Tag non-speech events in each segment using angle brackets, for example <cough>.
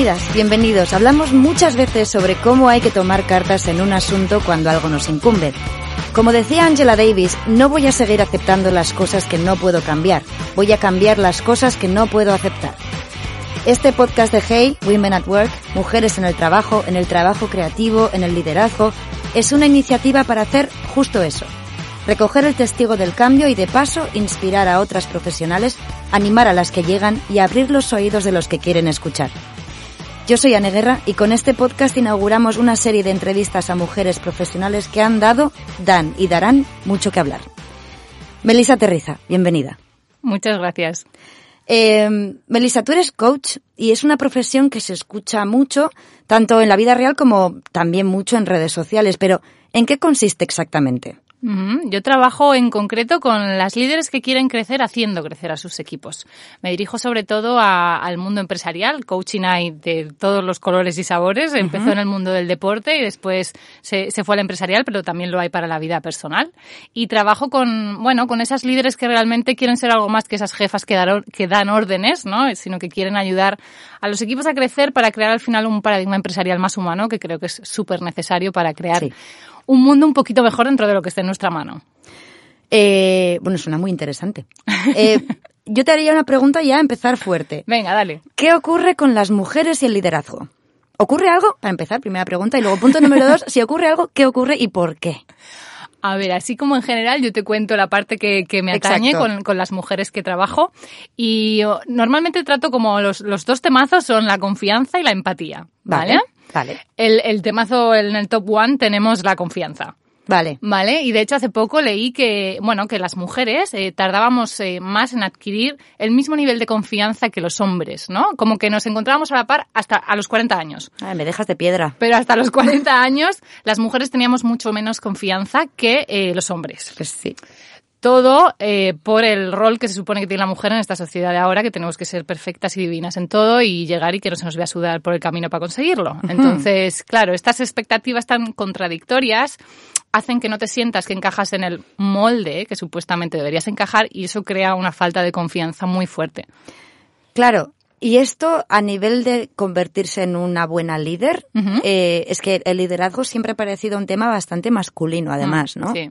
Bienvenidas, bienvenidos. Hablamos muchas veces sobre cómo hay que tomar cartas en un asunto cuando algo nos incumbe. Como decía Angela Davis, no voy a seguir aceptando las cosas que no puedo cambiar, voy a cambiar las cosas que no puedo aceptar. Este podcast de Hey, Women at Work, Mujeres en el Trabajo, en el Trabajo Creativo, en el Liderazgo, es una iniciativa para hacer justo eso. Recoger el testigo del cambio y de paso inspirar a otras profesionales, animar a las que llegan y abrir los oídos de los que quieren escuchar. Yo soy Anne Guerra y con este podcast inauguramos una serie de entrevistas a mujeres profesionales que han dado, dan y darán mucho que hablar. Melissa Terriza, bienvenida. Muchas gracias. Eh, Melissa, tú eres coach y es una profesión que se escucha mucho, tanto en la vida real como también mucho en redes sociales, pero ¿en qué consiste exactamente? Yo trabajo en concreto con las líderes que quieren crecer haciendo crecer a sus equipos. Me dirijo sobre todo al mundo empresarial. Coaching hay de todos los colores y sabores. Empezó en el mundo del deporte y después se, fue al empresarial, pero también lo hay para la vida personal. Y trabajo con, bueno, con esas líderes que realmente quieren ser algo más que esas jefas que, que dan órdenes, ¿no? Sino que quieren ayudar a los equipos a crecer para crear al final un paradigma empresarial más humano, que creo que es súper necesario para crear un mundo un poquito mejor dentro de lo que esté en nuestra mano. Eh, bueno, suena muy interesante. Eh, <laughs> yo te haría una pregunta ya a empezar fuerte. Venga, dale. ¿Qué ocurre con las mujeres y el liderazgo? ¿Ocurre algo? Para empezar, primera pregunta. Y luego punto número dos, si ocurre algo, ¿qué ocurre y por qué? A ver, así como en general, yo te cuento la parte que, me atañe con, con, las mujeres que trabajo. Y normalmente trato como los, los dos temazos son la confianza y la empatía. ¿Vale? Vale. El, el temazo en el top one tenemos la confianza. Vale. Vale, y de hecho hace poco leí que, bueno, que las mujeres eh, tardábamos eh, más en adquirir el mismo nivel de confianza que los hombres, ¿no? Como que nos encontrábamos a la par hasta a los 40 años. Ay, me dejas de piedra. Pero hasta los 40 años las mujeres teníamos mucho menos confianza que eh, los hombres. Pues sí. Todo eh, por el rol que se supone que tiene la mujer en esta sociedad de ahora, que tenemos que ser perfectas y divinas en todo y llegar y que no se nos vea sudar por el camino para conseguirlo. Entonces, claro, estas expectativas tan contradictorias hacen que no te sientas que encajas en el molde que supuestamente deberías encajar y eso crea una falta de confianza muy fuerte. Claro, y esto a nivel de convertirse en una buena líder, eh, es que el liderazgo siempre ha parecido un tema bastante masculino, además, ¿no? Sí.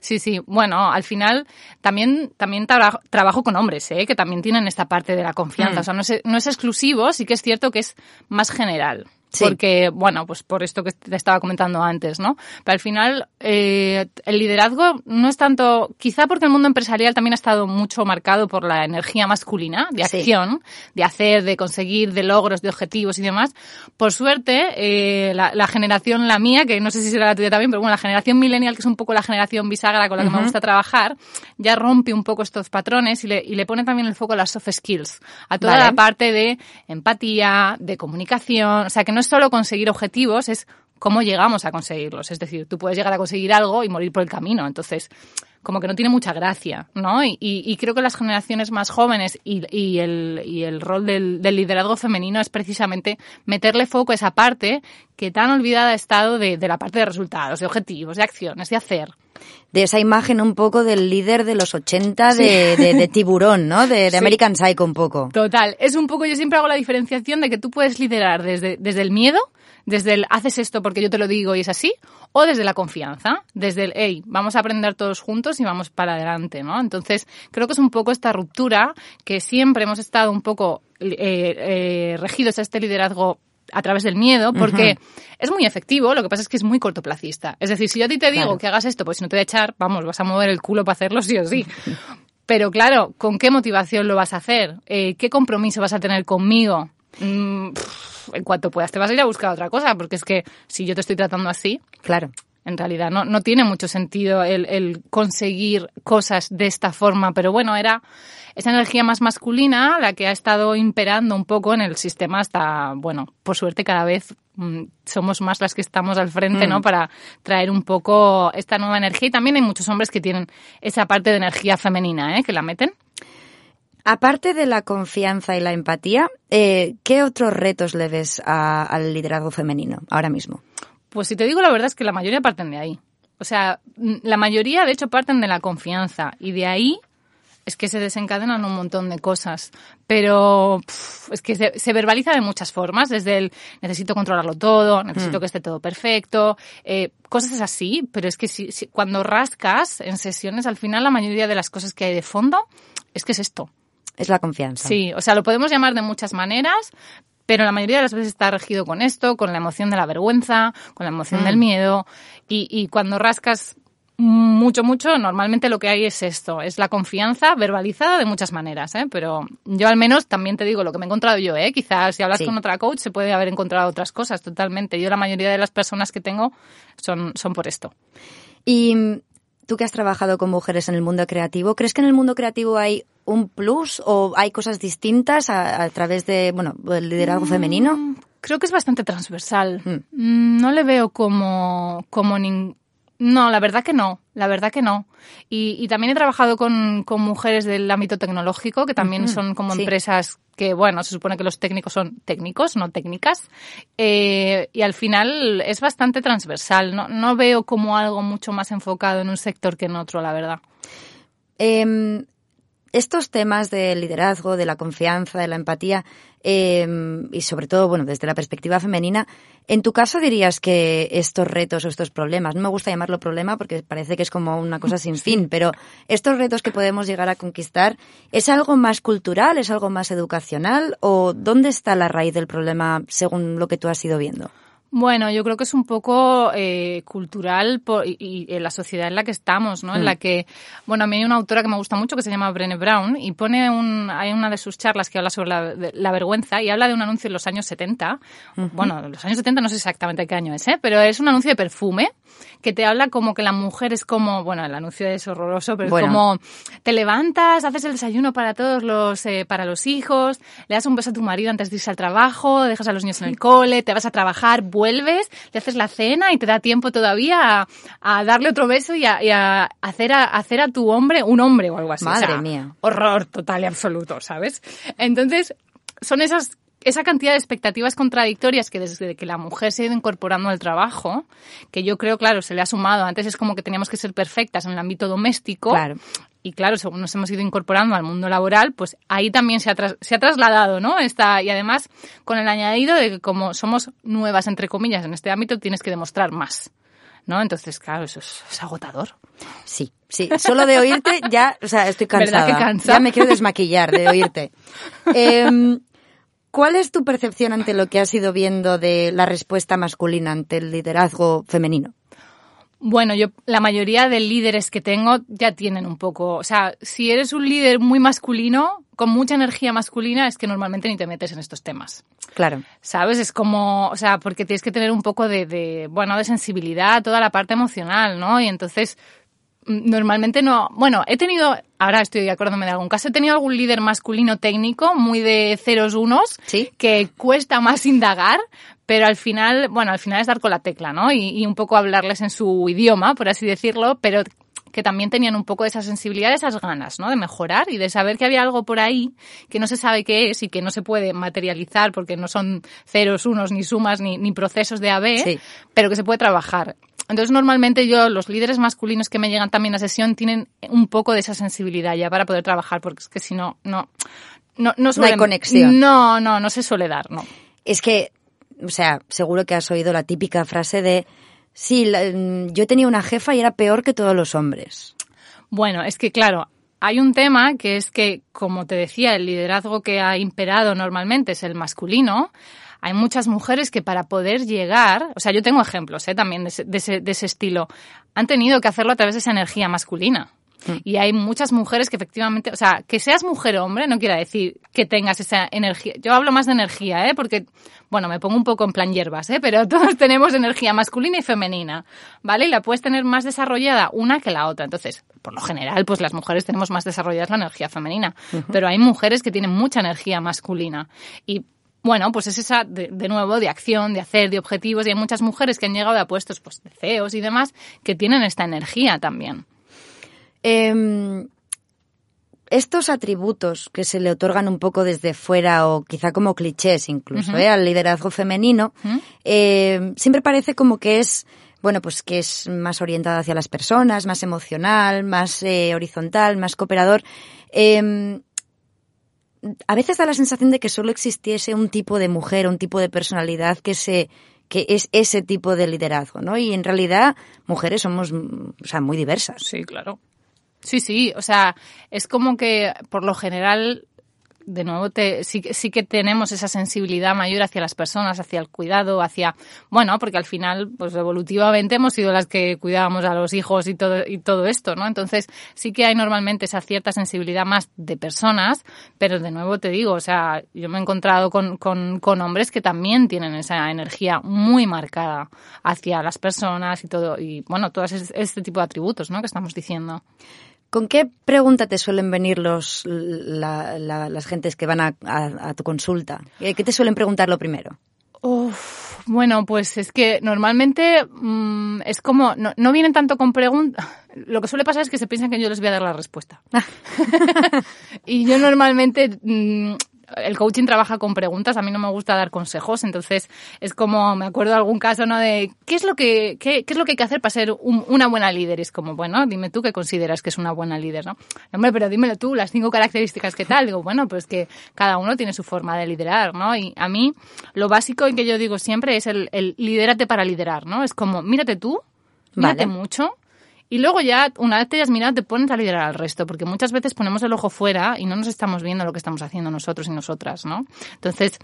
Sí, sí. Bueno, al final también, también trabajo con hombres, ¿eh? que también tienen esta parte de la confianza. Mm. O sea, no es, no es exclusivo, sí que es cierto que es más general. Porque, bueno, pues por esto que te estaba comentando antes, ¿no? Pero al final, eh, el liderazgo no es tanto, quizá porque el mundo empresarial también ha estado mucho marcado por la energía masculina, de acción, de hacer, de conseguir, de logros, de objetivos y demás. Por suerte, eh, la, generación, la mía, que no sé si será la tuya también, pero bueno, la generación millennial, que es un poco la generación bisagra con la que me gusta trabajar, ya rompe un poco estos patrones y le, y le pone también el foco a las soft skills, a toda la parte de empatía, de comunicación, o sea, que no es solo conseguir objetivos, es cómo llegamos a conseguirlos. Es decir, tú puedes llegar a conseguir algo y morir por el camino. Entonces, como que no tiene mucha gracia, ¿no? Y, creo que las generaciones más jóvenes y, el, rol del, liderazgo femenino es precisamente meterle foco a esa parte que tan olvidada ha estado de, la parte de resultados, de objetivos, de acciones, de hacer. De esa imagen un poco del líder de los 80 de, tiburón, ¿no? De, American Psycho un poco. Total. Es un poco, yo siempre hago la diferenciación de que tú puedes liderar desde, desde el miedo, desde el haces esto porque yo te lo digo y es así, o desde la confianza, desde el hey, vamos a aprender todos juntos y vamos para adelante, ¿no? Entonces, creo que es un poco esta ruptura que siempre hemos estado un poco eh, eh, regidos a este liderazgo a través del miedo, porque es muy efectivo, lo que pasa es que es muy cortoplacista. Es decir, si yo a ti te digo que hagas esto, pues si no te voy a echar, vamos, vas a mover el culo para hacerlo sí o sí. <laughs> Pero claro, ¿con qué motivación lo vas a hacer? Eh, ¿Qué compromiso vas a tener conmigo? Mm, en cuanto puedas te vas a ir a buscar otra cosa, porque es que si yo te estoy tratando así, claro. En realidad no, no tiene mucho sentido el, el conseguir cosas de esta forma, pero bueno, era esa energía más masculina la que ha estado imperando un poco en el sistema hasta, bueno, por suerte cada vez mm, somos más las que estamos al frente, ¿no? Mm. Para traer un poco esta nueva energía y también hay muchos hombres que tienen esa parte de energía femenina, ¿eh? Que la meten. Aparte de la confianza y la empatía, eh, ¿qué otros retos le ves al liderazgo femenino ahora mismo? Pues si te digo la verdad es que la mayoría parten de ahí. O sea, la mayoría de hecho parten de la confianza y de ahí es que se desencadenan un montón de cosas. Pero es que se, verbaliza de muchas formas, desde el necesito controlarlo todo, necesito mm. que esté todo perfecto, eh, cosas así, pero es que si, cuando rascas en sesiones, al final la mayoría de las cosas que hay de fondo es que es esto. Es la confianza. Sí, o sea, lo podemos llamar de muchas maneras, pero la mayoría de las veces está regido con esto, con la emoción de la vergüenza, con la emoción del mm. miedo, y, y cuando rascas mucho, mucho, normalmente lo que hay es esto, es la confianza verbalizada de muchas maneras, ¿eh? pero yo al menos también te digo lo que me he encontrado yo, ¿eh? quizás si hablas con otra coach se puede haber encontrado otras cosas totalmente. Yo la mayoría de las personas que tengo son, son por esto. Y tú que has trabajado con mujeres en el mundo creativo, ¿crees que en el mundo creativo hay un plus o hay cosas distintas a, través de, bueno, el liderazgo mm, femenino? Creo que es bastante transversal. Mm. Mm, no le veo como, como ningún no, la verdad que no, la verdad que no. Y, también he trabajado con, mujeres del ámbito tecnológico, que también son como empresas que, bueno, se supone que los técnicos son técnicos, no técnicas. Eh, y al final es bastante transversal. No, no veo como algo mucho más enfocado en un sector que en otro, la verdad. Eh, estos temas del liderazgo, de la confianza, de la empatía em, y sobre todo, bueno, desde la perspectiva femenina, en tu caso dirías que estos retos o estos problemas, no me gusta llamarlo problema porque parece que es como una cosa sin <laughs> fin, pero estos retos que podemos llegar a conquistar, ¿es algo más cultural, es algo más educacional o dónde está la raíz del problema según lo que tú has ido viendo? Bueno, yo creo que es un poco eh, cultural y, en la sociedad en la que estamos, ¿no? En mm. la que, bueno, a mí hay una autora que me gusta mucho que se llama Brené Brown y pone un, hay una de sus charlas que habla sobre la, vergüenza y habla de un anuncio en los años 70. Bueno, los años 70 no sé exactamente qué año es, ¿eh? Pero es un anuncio de perfume que te habla como que la mujer es como, bueno, el anuncio es horroroso, pero es como te levantas, haces el desayuno para todos los, eh, para los hijos, le das un beso a tu marido antes de irse al trabajo, dejas a los niños en el cole, te vas a trabajar, vuelves, le haces la cena y te da tiempo todavía a, darle otro beso y a, hacer a hacer a tu hombre un hombre o algo así. Madre mía. Horror total y absoluto, ¿sabes? Entonces, son esas esa cantidad de expectativas contradictorias que desde que la mujer se ha ido incorporando al trabajo, que yo creo, claro, se le ha sumado. Antes es como que teníamos que ser perfectas en el ámbito doméstico. Y claro, según nos hemos ido incorporando al mundo laboral, pues ahí también se ha, se ha trasladado, ¿no? Está, y además, con el añadido de que como somos nuevas, entre comillas, en este ámbito, tienes que demostrar más. ¿no? Entonces, claro, eso es, agotador. Sí, sí. Solo de oírte ya, o sea, estoy cansada. ¿Verdad que cansa? Ya me quiero desmaquillar de oírte. Eh, ¿Cuál es tu percepción ante lo que has ido viendo de la respuesta masculina ante el liderazgo femenino? Bueno, yo la mayoría de líderes que tengo ya tienen un poco, o sea, si eres un líder muy masculino, con mucha energía masculina, es que normalmente ni te metes en estos temas. Claro. ¿Sabes? Es como, o sea, porque tienes que tener un poco de, de bueno, de sensibilidad, toda la parte emocional, ¿no? Y entonces normalmente no. Bueno, he tenido, ahora estoy acordándome de algún caso, he tenido algún líder masculino técnico, muy de ceros unos, que cuesta más indagar, pero al final, bueno, al final es dar con la tecla, ¿no? Y, un poco hablarles en su idioma, por así decirlo, pero que también tenían un poco de esa sensibilidad, esas ganas, ¿no? De mejorar y de saber que había algo por ahí que no se sabe qué es y que no se puede materializar porque no son ceros, unos, ni sumas, ni, ni procesos de AB, pero que se puede trabajar. Entonces, normalmente yo, los líderes masculinos que me llegan también a sesión tienen un poco de esa sensibilidad ya para poder trabajar, porque es que si no, no, no, no, no hay conexión. No, no, no se suele dar, no. Es que, o sea, seguro que has oído la típica frase de, sí, yo tenía una jefa y era peor que todos los hombres. Bueno, es que claro, hay un tema que es que, como te decía, el liderazgo que ha imperado normalmente es el masculino hay muchas mujeres que para poder llegar, o sea, yo tengo ejemplos ¿eh? también de ese, de, ese, estilo, han tenido que hacerlo a través de esa energía masculina. Mm. Y hay muchas mujeres que efectivamente, o sea, que seas mujer o hombre no quiere decir que tengas esa energía. Yo hablo más de energía, ¿eh? Porque, bueno, me pongo un poco en plan hierbas, ¿eh? Pero <laughs> todos tenemos energía masculina y femenina, ¿vale? Y la puedes tener más desarrollada una que la otra. Entonces, por lo general, pues las mujeres tenemos más desarrollada la energía femenina. Pero hay mujeres que tienen mucha energía masculina. Y bueno, pues es esa, de, nuevo, de acción, de hacer, de objetivos, y hay muchas mujeres que han llegado a puestos pues, de CEOs y demás que tienen esta energía también. Em, estos atributos que se le otorgan un poco desde fuera o quizá como clichés incluso ¿eh? al liderazgo femenino, em, siempre parece como que es bueno, pues que es más orientada hacia las personas, más emocional, más eh, horizontal, más cooperador. Em, a veces da la sensación de que solo existiese un tipo de mujer, un tipo de personalidad que se que es ese tipo de liderazgo, ¿no? Y en realidad mujeres somos, o sea, muy diversas. Sí, claro. Sí, sí, o sea, es como que por lo general de nuevo te, sí, sí que tenemos esa sensibilidad mayor hacia las personas, hacia el cuidado, hacia, bueno, porque al final, pues evolutivamente hemos sido las que cuidábamos a los hijos y todo, y todo esto, ¿no? Entonces, sí que hay normalmente esa cierta sensibilidad más de personas, pero de nuevo te digo, o sea, yo me he encontrado con, con, con hombres que también tienen esa energía muy marcada hacia las personas y todo, y bueno, todo este tipo de atributos, ¿no? Que estamos diciendo. ¿Con qué pregunta te suelen venir los, las gentes que van a, tu consulta? ¿Qué te suelen preguntar lo primero? bueno, pues es que normalmente mm, es como, no, vienen tanto con preguntas. Lo que suele pasar es que se piensan que yo les voy a dar la respuesta. <laughs> <laughs> y yo normalmente mm, el coaching trabaja con preguntas, a mí no me gusta dar consejos, entonces es como, me acuerdo de algún caso, ¿no? De, ¿qué es lo que, qué, qué es lo que hay que hacer para ser una buena líder? Es como, bueno, dime tú qué consideras que es una buena líder, ¿no? Hombre, pero dímelo tú, las cinco características que tal. Digo, bueno, pues que cada uno tiene su forma de liderar, ¿no? Y a mí, lo básico en que yo digo siempre es el, el lidérate para liderar, ¿no? Es como, mírate tú, mírate mucho, y luego ya, una vez te hayas mirado, te pones a liderar al resto, porque muchas veces ponemos el ojo fuera y no nos estamos viendo lo que estamos haciendo nosotros y nosotras, ¿no? Entonces,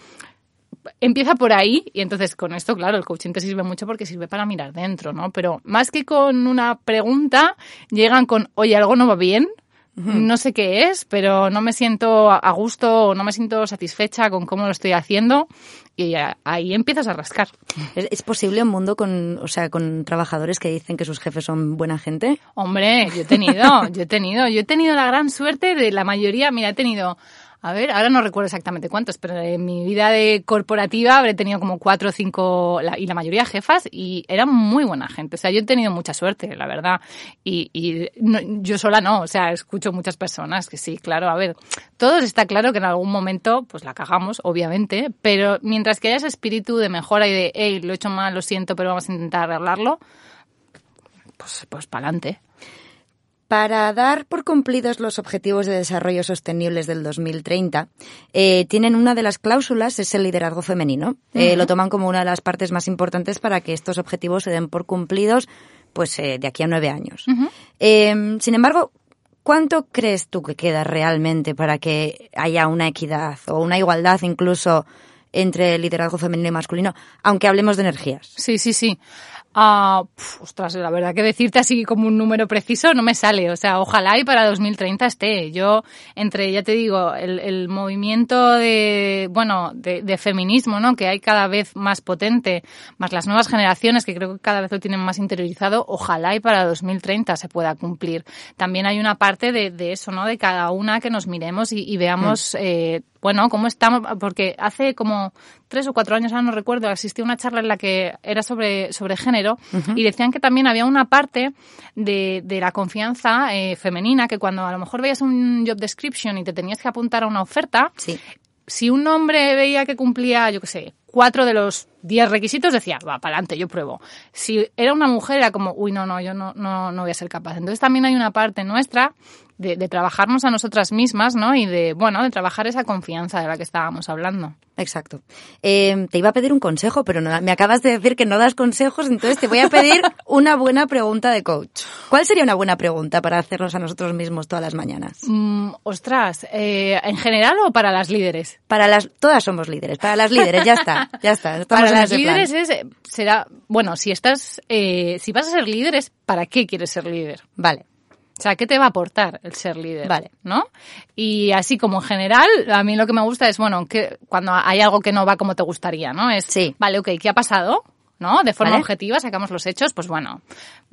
empieza por ahí y entonces con esto, claro, el coaching te sirve mucho porque sirve para mirar dentro, ¿no? Pero más que con una pregunta, llegan con, oye, algo no va bien, no sé qué es, pero no me siento a gusto o no me siento satisfecha con cómo lo estoy haciendo y ahí empiezas a rascar. ¿Es, posible un mundo con, o sea, con trabajadores que dicen que sus jefes son buena gente? Hombre, yo he tenido, yo he tenido, yo he tenido la gran suerte de la mayoría, mira, he tenido a ver, ahora no recuerdo exactamente cuántos, pero en mi vida de corporativa habré tenido como cuatro o cinco, y la mayoría jefas, y eran muy buena gente. O sea, yo he tenido mucha suerte, la verdad. Y, y yo sola no, o sea, escucho muchas personas que sí, claro, a ver, todos está claro que en algún momento, pues la cagamos, obviamente, pero mientras que haya ese espíritu de mejora y de, hey, lo he hecho mal, lo siento, pero vamos a intentar arreglarlo, pues, pues para adelante. Para dar por cumplidos los objetivos de desarrollo sostenibles del 2030, eh, tienen una de las cláusulas, es el liderazgo femenino. Eh, lo toman como una de las partes más importantes para que estos objetivos se den por cumplidos pues eh, de aquí a nueve años. Em, sin embargo, ¿cuánto crees tú que queda realmente para que haya una equidad o una igualdad incluso entre el liderazgo femenino y masculino, aunque hablemos de energías? Sí, sí, sí. Ah, ostras, la verdad que decirte así como un número preciso no me sale. O sea, ojalá y para 2030 esté. Yo, entre, ya te digo, el, el movimiento de, bueno, de, de, feminismo, ¿no? Que hay cada vez más potente, más las nuevas generaciones que creo que cada vez lo tienen más interiorizado, ojalá y para 2030 se pueda cumplir. También hay una parte de, de eso, ¿no? De cada una que nos miremos y, y veamos, mm. eh, bueno, cómo estamos, porque hace como tres o cuatro años, ahora no recuerdo, asistió una charla en la que era sobre, sobre género y decían que también había una parte de, de la confianza eh, femenina que cuando a lo mejor veías un job description y te tenías que apuntar a una oferta, si un hombre veía que cumplía, yo qué sé, cuatro de los diez requisitos, decía, va, para adelante, yo pruebo. Si era una mujer, era como, uy, no, no, yo no, no, no voy a ser capaz. Entonces también hay una parte nuestra de, trabajarnos a nosotras mismas, ¿no? Y de, bueno, de trabajar esa confianza de la que estábamos hablando. Exacto. Eh, te iba a pedir un consejo, pero no, me acabas de decir que no das consejos, entonces te voy a pedir <laughs> una buena pregunta de coach. ¿Cuál sería una buena pregunta para hacernos a nosotros mismos todas las mañanas? Mm, ostras, eh, ¿en general o para las líderes? Para las, todas somos líderes. Para las líderes, ya está, ya está. Para las líderes es, será, bueno, si estás, eh, si vas a ser líder es para qué quieres ser líder. Vale. O sea, ¿qué te va a aportar el ser líder? Vale. ¿No? Y así como en general, a mí lo que me gusta es, bueno, que cuando hay algo que no va como te gustaría, ¿no? Es, sí. vale, ok, ¿qué ha pasado? ¿no? De forma objetiva, sacamos los hechos, pues bueno,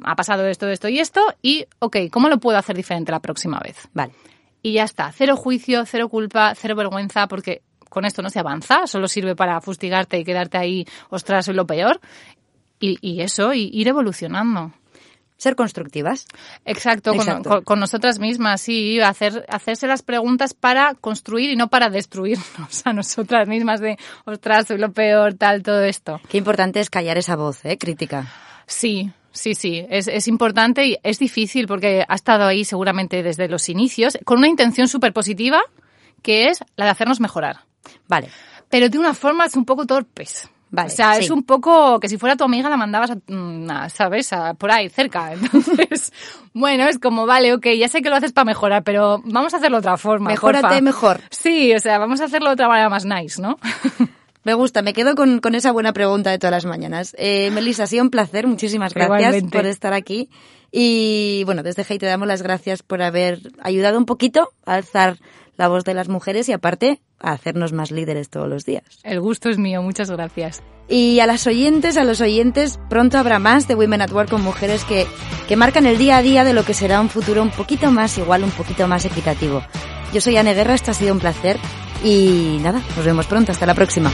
ha pasado esto, esto y esto, y ok, ¿cómo lo puedo hacer diferente la próxima vez? Vale. Y ya está, cero juicio, cero culpa, cero vergüenza, porque con esto no se avanza, solo sirve para fustigarte y quedarte ahí, ostras, soy lo peor. Y, y eso, y ir evolucionando ser constructivas. Exacto, Con, nosotras mismas, sí, hacer, hacerse las preguntas para construir y no para destruirnos <laughs> a nosotras mismas de, ostras, soy lo peor, tal, todo esto. Qué importante es callar esa voz, ¿eh? Crítica. Sí, Sí, sí, es, es importante y es difícil porque ha estado ahí seguramente desde los inicios con una intención súper positiva que es la de hacernos mejorar. Vale. Pero de una forma es un poco torpes. Vale, o sea, sí. es un poco que si fuera tu amiga la mandabas, a, mm, ¿sabes? A, por ahí, cerca. <laughs> Entonces, bueno, es como, vale, ok, ya sé que lo haces para mejorar, pero vamos a hacerlo de otra forma. Mejórate porfa. mejor. Sí, o sea, vamos a hacerlo de otra manera más nice, ¿no? <laughs> Me gusta, me quedo con, con esa buena pregunta de todas las mañanas. Eh, Melissa, ha sido un placer, muchísimas gracias Igualmente. por estar aquí. Y bueno, desde Hey te damos las gracias por haber ayudado un poquito a alzar la voz de las mujeres y aparte a hacernos más líderes todos los días. El gusto es mío, muchas gracias. Y a las oyentes, a los oyentes, pronto habrá más de Women at Work con mujeres que, que marcan el día a día de lo que será un futuro un poquito más igual, un poquito más equitativo. Yo soy Anne Guerra, esto ha sido un placer y nada, nos vemos pronto, hasta la próxima.